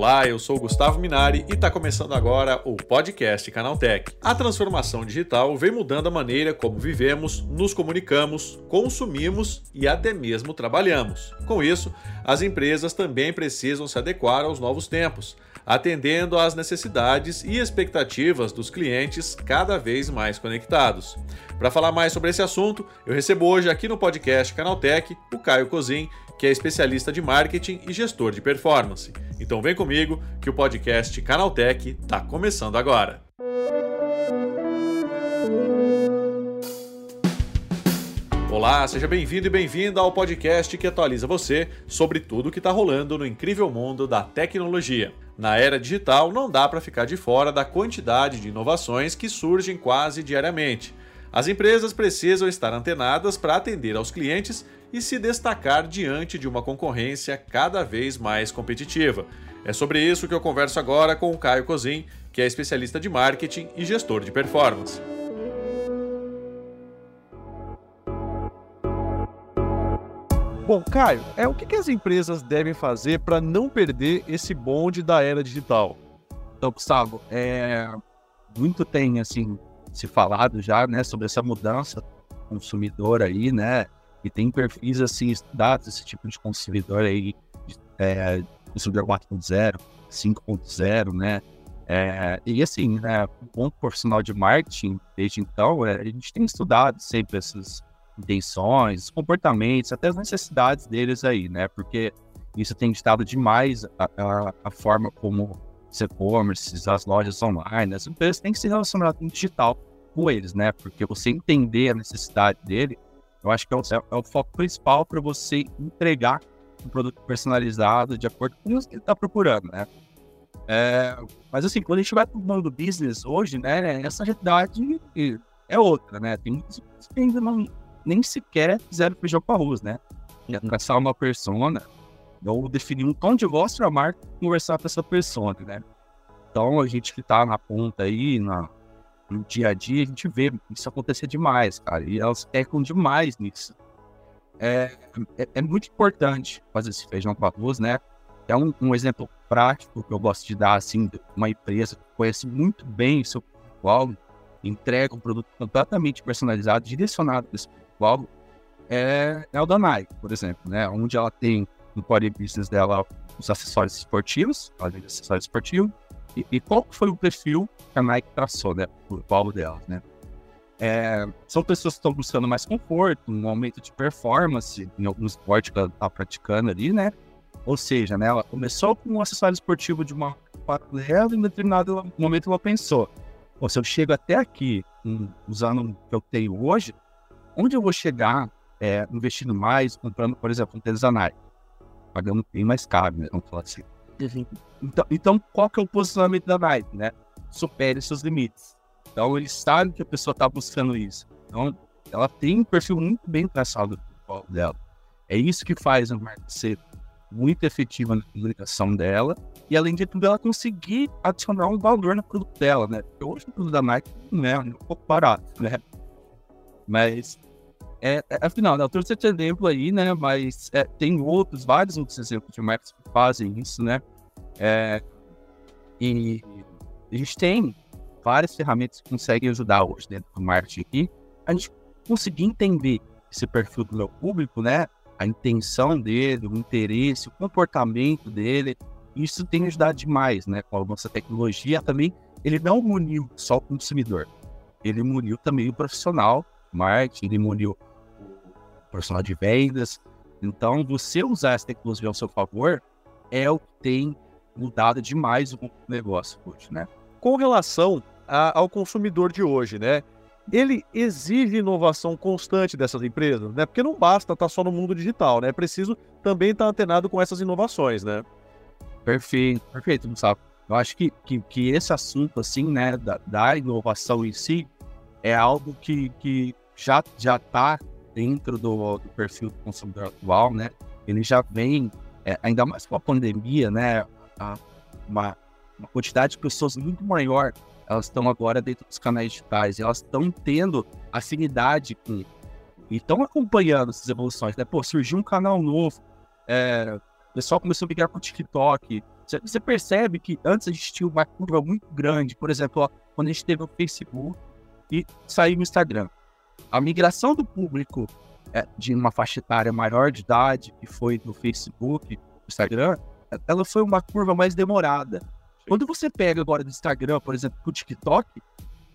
Olá, eu sou Gustavo Minari e está começando agora o podcast Canaltech. A transformação digital vem mudando a maneira como vivemos, nos comunicamos, consumimos e até mesmo trabalhamos. Com isso, as empresas também precisam se adequar aos novos tempos, atendendo às necessidades e expectativas dos clientes cada vez mais conectados. Para falar mais sobre esse assunto, eu recebo hoje aqui no podcast Canaltech o Caio Cozin, que é especialista de marketing e gestor de performance. Então vem comigo que o podcast Canaltech está começando agora. Olá, seja bem-vindo e bem-vinda ao podcast que atualiza você sobre tudo o que está rolando no incrível mundo da tecnologia. Na era digital, não dá para ficar de fora da quantidade de inovações que surgem quase diariamente. As empresas precisam estar antenadas para atender aos clientes e se destacar diante de uma concorrência cada vez mais competitiva. É sobre isso que eu converso agora com o Caio Cozin, que é especialista de marketing e gestor de performance. Bom, Caio, é o que as empresas devem fazer para não perder esse bonde da era digital? Então, Gustavo, é, muito tem assim se falado já, né, sobre essa mudança consumidor aí, né, e tem perfis assim estudados esse tipo de consumidor aí, é, consumidor 4.0, 5.0, né, é, e assim, né, um bom profissional de marketing, desde então, é, a gente tem estudado sempre essas intenções, comportamentos, até as necessidades deles aí, né, porque isso tem ditado demais a, a, a forma como os e-commerce, as lojas online, as empresas têm que se relacionar com o digital com eles, né? Porque você entender a necessidade dele, eu acho que é o, é o foco principal para você entregar um produto personalizado de acordo com o que ele está procurando, né? É, mas assim, quando a gente vai para o mundo do business hoje, né, essa realidade é outra, né? Tem muitos que ainda não, nem sequer fizeram feijão com arroz, né? Traçar uma persona ou definir um tom de voz para a marca conversar com essa persona, né? Então, a gente que está na ponta aí, na, no dia a dia, a gente vê isso acontecer demais, cara. E elas pecam demais nisso. É, é, é, muito importante fazer esse feijão com arroz, né? É um, um, exemplo prático que eu gosto de dar, assim, de uma empresa que conhece muito bem o seu público entrega um produto completamente personalizado, direcionado para esse público é, é o da Nike, por exemplo, né? Onde ela tem no core business dela os acessórios esportivos, ela acessórios esportivos, e, e, qual foi o perfil que a Nike traçou, né, por qual delas, né? É, são pessoas que estão buscando mais conforto, um aumento de performance em algum esporte que ela está praticando ali, né? Ou seja, né, ela começou com um acessório esportivo de uma paralela e em determinado momento ela pensou, se eu chego até aqui um, usando o que eu tenho hoje, onde eu vou chegar é, investindo mais, comprando, por exemplo, um Nike? Pagando bem mais caro, né? Vamos falar assim. Então, então, qual que é o posicionamento da Nike, né? Supere seus limites. Então, eles sabem que a pessoa está buscando isso. Então, ela tem um perfil muito bem traçado do dela. É isso que faz a marca ser muito efetiva na comunicação dela e, além de tudo, ela conseguir adicionar um valor no produto dela, né? Porque hoje o produto da Nike não é um pouco barato, né? Mas, é, é, afinal, né, eu trouxe esse exemplo aí, né? Mas é, tem outros, vários outros exemplos de marcas que fazem isso, né? É, e a gente tem várias ferramentas que conseguem ajudar hoje dentro do marketing aqui. A gente conseguir entender esse perfil do meu público, né? A intenção dele, o interesse, o comportamento dele. Isso tem ajudado demais, né? Com a nossa tecnologia também. Ele não muniu só o consumidor. Ele muniu também o profissional marketing, ele muniu profissional de vendas. Então, você usar essa tecnologia ao seu favor é o que tem mudado demais o negócio hoje, né? Com relação a, ao consumidor de hoje, né? Ele exige inovação constante dessas empresas, né? Porque não basta estar só no mundo digital, né? É preciso também estar antenado com essas inovações, né? Perfeito, perfeito, Gustavo. Eu acho que, que, que, esse assunto, assim, né, da, da inovação em si, é algo que, que já já está dentro do, do, perfil do consumidor atual, né? Ele já vem, é, ainda mais com a pandemia, né? uma, uma quantidade de pessoas muito maior, elas estão agora dentro dos canais digitais, elas estão tendo afinidade com e estão acompanhando essas evoluções, né? Pô, surgiu um canal novo, é, o pessoal começou a migrar para o TikTok, Você percebe que antes a gente tinha uma curva muito grande, por exemplo, ó, quando a gente teve o Facebook e saiu o Instagram. A migração do público é, de uma faixa etária maior de idade, que foi do Facebook, do Instagram, ela foi uma curva mais demorada. Quando você pega agora do Instagram, por exemplo, o TikTok,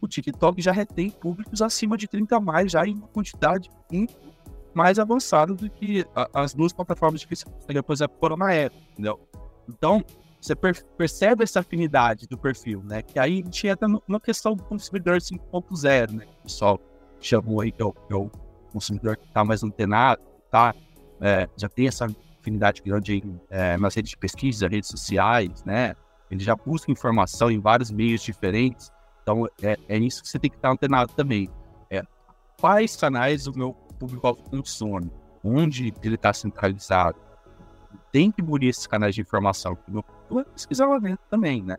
o TikTok já retém públicos acima de 30 mais, já em uma quantidade muito mais avançada do que as duas plataformas de Facebook, por exemplo, foram na época, entendeu? Então, você per percebe essa afinidade do perfil, né? Que aí a gente entra na questão do consumidor 5.0, né? Pessoal chamou aí que é o, que é o consumidor que está mais antenado, tá? É, já tem essa afinidade grande é, nas redes de pesquisa, redes sociais, né? Ele já busca informação em vários meios diferentes. Então, é, é isso que você tem que estar antenado também. É, quais canais o meu público consome? Onde ele está centralizado? tem que bulir esses canais de informação. Eu vou pesquisar lá dentro também, né?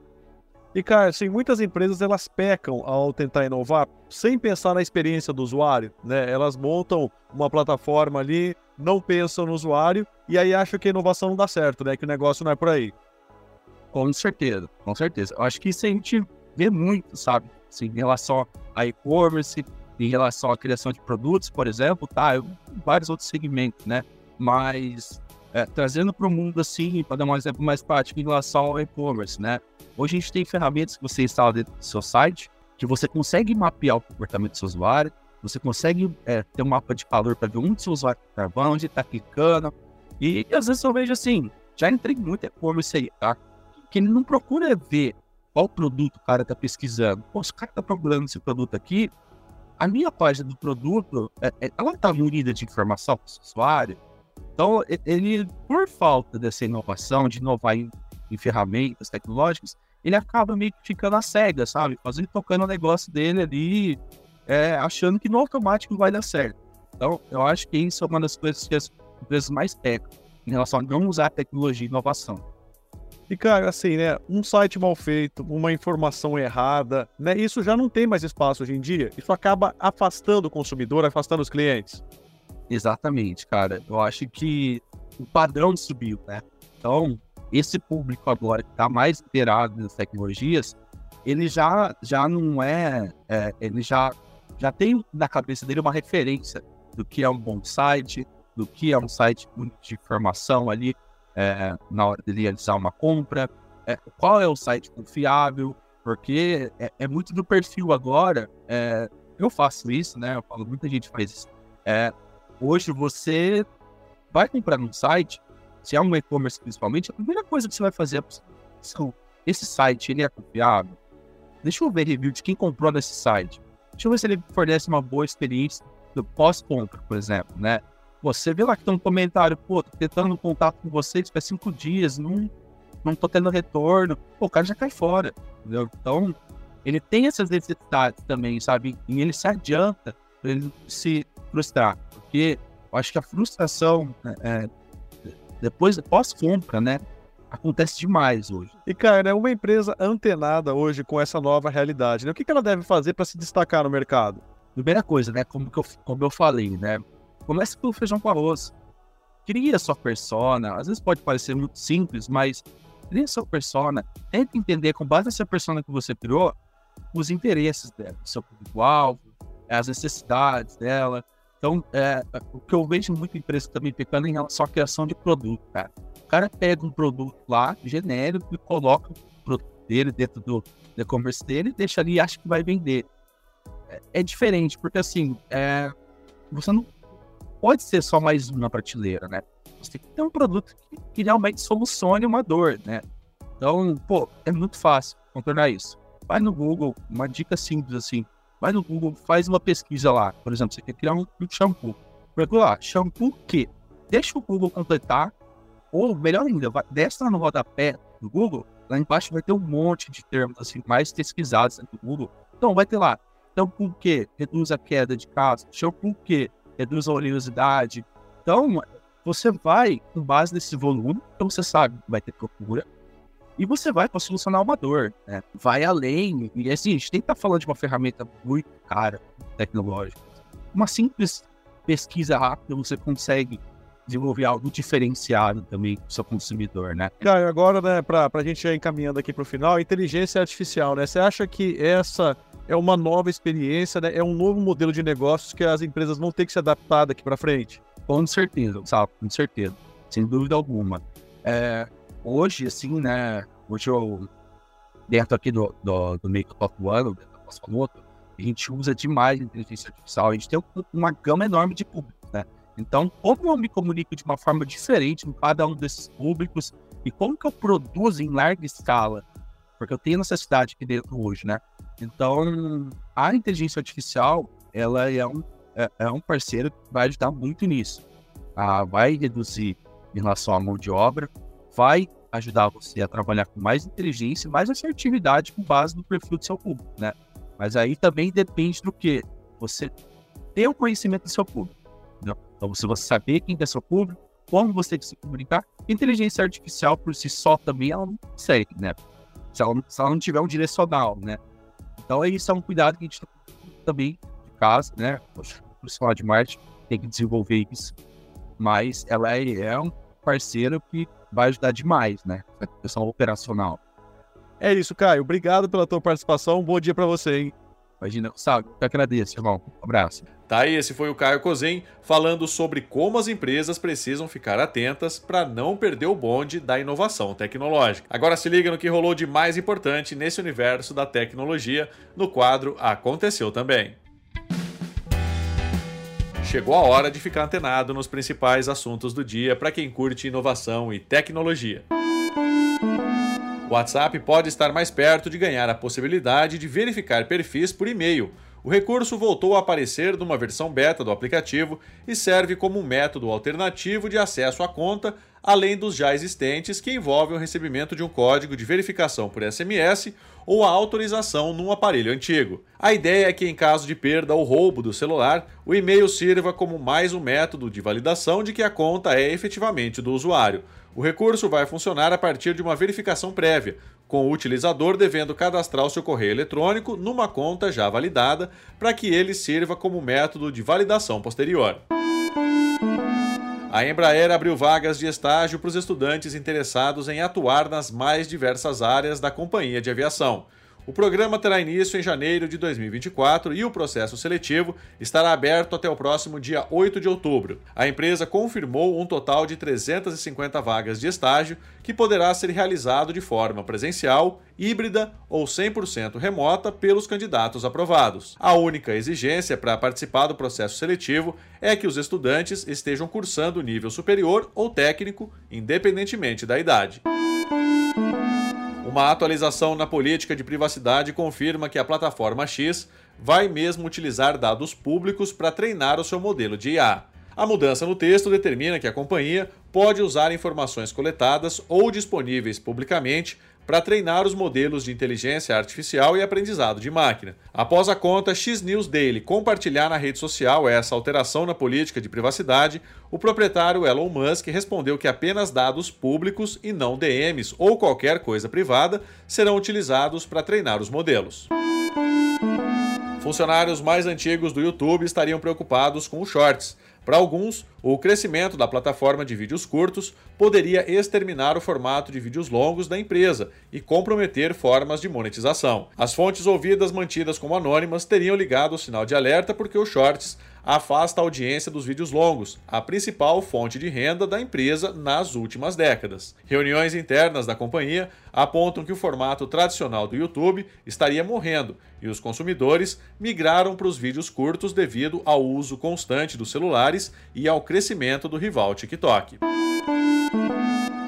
E, cara, assim, muitas empresas elas pecam ao tentar inovar sem pensar na experiência do usuário, né? Elas montam uma plataforma ali, não pensam no usuário e aí acham que a inovação não dá certo, né? Que o negócio não é por aí. Com certeza, com certeza. Eu acho que isso a gente vê muito, sabe? Assim, em relação a e-commerce, em relação à criação de produtos, por exemplo, tá? Eu, vários outros segmentos, né? Mas é, trazendo para o mundo assim, para dar um exemplo mais prático em relação ao e-commerce, né? Hoje a gente tem ferramentas que você instala dentro do seu site, que você consegue mapear o comportamento do seu usuário, você consegue é, ter um mapa de calor para ver onde seu usuário está travando, onde está clicando. E, e, às vezes eu vejo assim, já entrei muito e-commerce aí, tá? Que ele não procura ver qual produto o cara está pesquisando. Pô, se o cara está procurando esse produto aqui, a minha página do produto, é, é, ela está munida de informação para o usuário, então, ele, por falta dessa inovação, de inovar em, em ferramentas tecnológicas, ele acaba meio que ficando a cega, sabe? Fazendo tocando o negócio dele ali, é, achando que no automático vai dar certo. Então, eu acho que isso é uma das coisas que as empresas mais pecam em relação a não usar tecnologia e inovação. E, cara, assim, né? Um site mal feito, uma informação errada, né? Isso já não tem mais espaço hoje em dia. Isso acaba afastando o consumidor, afastando os clientes. Exatamente, cara. Eu acho que o padrão subiu, né? Então, esse público agora que está mais inteirado nas tecnologias, ele já, já não é, é, ele já, já tem na cabeça dele uma referência do que é um bom site, do que é um site de informação ali é, na hora de realizar uma compra, é, qual é o site confiável, porque é, é muito do perfil agora. É, eu faço isso, né? Eu falo, muita gente faz isso. É, Hoje você vai comprar num site, se é um e-commerce principalmente, a primeira coisa que você vai fazer é esse site ele é confiável. Deixa eu ver review de quem comprou nesse site. Deixa eu ver se ele fornece uma boa experiência do pós-compra, por exemplo, né? Você vê lá que tem um comentário, pô, tô tentando contato com vocês faz cinco dias, não, não tô tendo retorno. Pô, o cara já cai fora, entendeu? Então, ele tem essas necessidades também, sabe? E ele se adianta para ele se frustrar porque eu acho que a frustração né, é, depois, pós-compra, né? Acontece demais hoje. E, cara, é uma empresa antenada hoje com essa nova realidade, né? O que, ela deve fazer para se destacar no mercado? Primeira coisa, né? Como, que eu, como eu falei, né? Comece pelo feijão com arroz. Cria sua persona. Às vezes pode parecer muito simples, mas cria sua persona. Tente entender, com base nessa persona que você criou, os interesses dela, seu público-alvo, as necessidades dela. Então, é, o que eu vejo muito empresa também pecando em relação à criação de produto, cara. O cara pega um produto lá, genérico, e coloca o produto dele dentro do e-commerce dele, deixa ali e acha que vai vender. É, é diferente, porque assim, é, você não pode ser só mais uma prateleira, né? Você tem que ter um produto que, que realmente solucione uma dor, né? Então, pô, é muito fácil contornar isso. Vai no Google, uma dica simples assim, vai no Google, faz uma pesquisa lá. Por exemplo, você quer criar um, um shampoo. Procura lá, shampoo que? Deixa o Google completar, ou melhor ainda, vai, desce lá no rodapé do Google, lá embaixo vai ter um monte de termos assim, mais pesquisados dentro do Google. Então vai ter lá, shampoo que reduz a queda de casa, shampoo que reduz a oleosidade. Então, você vai, com base nesse volume, então você sabe vai ter procura, e você vai para solucionar uma dor, né? Vai além. E assim, a gente tem que estar tá falando de uma ferramenta muito cara, tecnológica. Uma simples pesquisa rápida, você consegue desenvolver algo diferenciado também para o seu consumidor, né? Caio, agora, né, para a gente ir encaminhando aqui para o final, inteligência artificial, né? Você acha que essa é uma nova experiência, né? É um novo modelo de negócios que as empresas vão ter que se adaptar daqui para frente? Com certeza, sabe? Com certeza. Sem dúvida alguma. É, hoje, assim, né? Hoje eu, dentro aqui do, do, do meio que eu dentro da Pascomoto, a gente usa demais a inteligência artificial. A gente tem uma gama enorme de públicos, né? Então, como eu me comunico de uma forma diferente com cada um desses públicos e como que eu produzo em larga escala? Porque eu tenho necessidade aqui dentro hoje, né? Então, a inteligência artificial, ela é um, é, é um parceiro que vai ajudar muito nisso. Ah, vai reduzir em relação à mão de obra, vai ajudar você a trabalhar com mais inteligência, mais assertividade com base no perfil do seu público, né? Mas aí também depende do que você ter o conhecimento do seu público. Entendeu? Então, se você saber quem é seu público, como você tem que se comunicar, inteligência artificial por si só também ela não consegue, né? Se ela, se ela não tiver um direcional, né? Então, isso é um cuidado que a gente também de casa, né? Poxa, o profissional de marketing tem que desenvolver isso. Mas ela é, é um parceiro que vai ajudar demais, né? A questão operacional. É isso, Caio. Obrigado pela tua participação. Um bom dia para você, hein? Imagina, sabe? Eu agradeço, irmão. Um abraço. Tá aí, esse foi o Caio Cozem falando sobre como as empresas precisam ficar atentas para não perder o bonde da inovação tecnológica. Agora se liga no que rolou de mais importante nesse universo da tecnologia no quadro Aconteceu também. Chegou a hora de ficar antenado nos principais assuntos do dia para quem curte inovação e tecnologia. O WhatsApp pode estar mais perto de ganhar a possibilidade de verificar perfis por e-mail. O recurso voltou a aparecer numa versão beta do aplicativo e serve como um método alternativo de acesso à conta, além dos já existentes que envolvem o recebimento de um código de verificação por SMS ou a autorização num aparelho antigo. A ideia é que, em caso de perda ou roubo do celular, o e-mail sirva como mais um método de validação de que a conta é efetivamente do usuário. O recurso vai funcionar a partir de uma verificação prévia, com o utilizador devendo cadastrar o seu correio eletrônico numa conta já validada para que ele sirva como método de validação posterior. A Embraer abriu vagas de estágio para os estudantes interessados em atuar nas mais diversas áreas da companhia de aviação. O programa terá início em janeiro de 2024 e o processo seletivo estará aberto até o próximo dia 8 de outubro. A empresa confirmou um total de 350 vagas de estágio que poderá ser realizado de forma presencial, híbrida ou 100% remota pelos candidatos aprovados. A única exigência para participar do processo seletivo é que os estudantes estejam cursando nível superior ou técnico, independentemente da idade. Uma atualização na política de privacidade confirma que a plataforma X vai mesmo utilizar dados públicos para treinar o seu modelo de IA. A mudança no texto determina que a companhia pode usar informações coletadas ou disponíveis publicamente para treinar os modelos de inteligência artificial e aprendizado de máquina. Após a conta X News Daily compartilhar na rede social essa alteração na política de privacidade, o proprietário Elon Musk respondeu que apenas dados públicos e não DMs ou qualquer coisa privada serão utilizados para treinar os modelos. Funcionários mais antigos do YouTube estariam preocupados com os shorts. Para alguns, o crescimento da plataforma de vídeos curtos poderia exterminar o formato de vídeos longos da empresa e comprometer formas de monetização. As fontes ouvidas mantidas como anônimas teriam ligado o sinal de alerta porque os shorts afasta a audiência dos vídeos longos, a principal fonte de renda da empresa nas últimas décadas. Reuniões internas da companhia apontam que o formato tradicional do YouTube estaria morrendo e os consumidores migraram para os vídeos curtos devido ao uso constante dos celulares e ao crescimento do rival TikTok.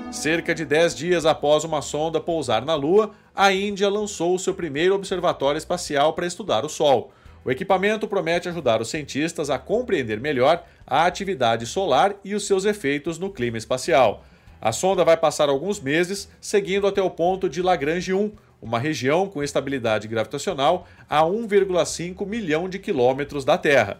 Cerca de 10 dias após uma sonda pousar na Lua, a Índia lançou seu primeiro observatório espacial para estudar o Sol. O equipamento promete ajudar os cientistas a compreender melhor a atividade solar e os seus efeitos no clima espacial. A sonda vai passar alguns meses seguindo até o ponto de Lagrange 1, uma região com estabilidade gravitacional a 1,5 milhão de quilômetros da Terra.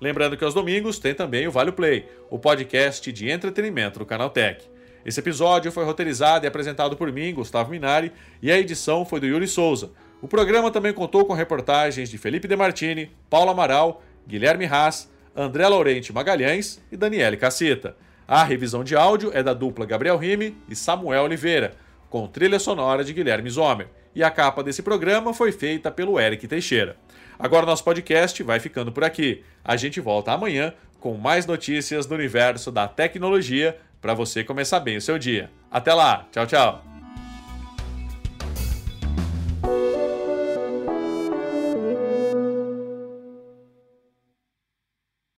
Lembrando que aos domingos tem também o Vale Play, o podcast de entretenimento do Canaltech. Esse episódio foi roteirizado e apresentado por mim, Gustavo Minari, e a edição foi do Yuri Souza. O programa também contou com reportagens de Felipe Demartini, Paulo Amaral, Guilherme Haas, André Laurente Magalhães e Daniele Cacita. A revisão de áudio é da dupla Gabriel Rime e Samuel Oliveira, com trilha sonora de Guilherme Zomer. E a capa desse programa foi feita pelo Eric Teixeira. Agora nosso podcast vai ficando por aqui. A gente volta amanhã com mais notícias do universo da tecnologia para você começar bem o seu dia. Até lá, tchau, tchau.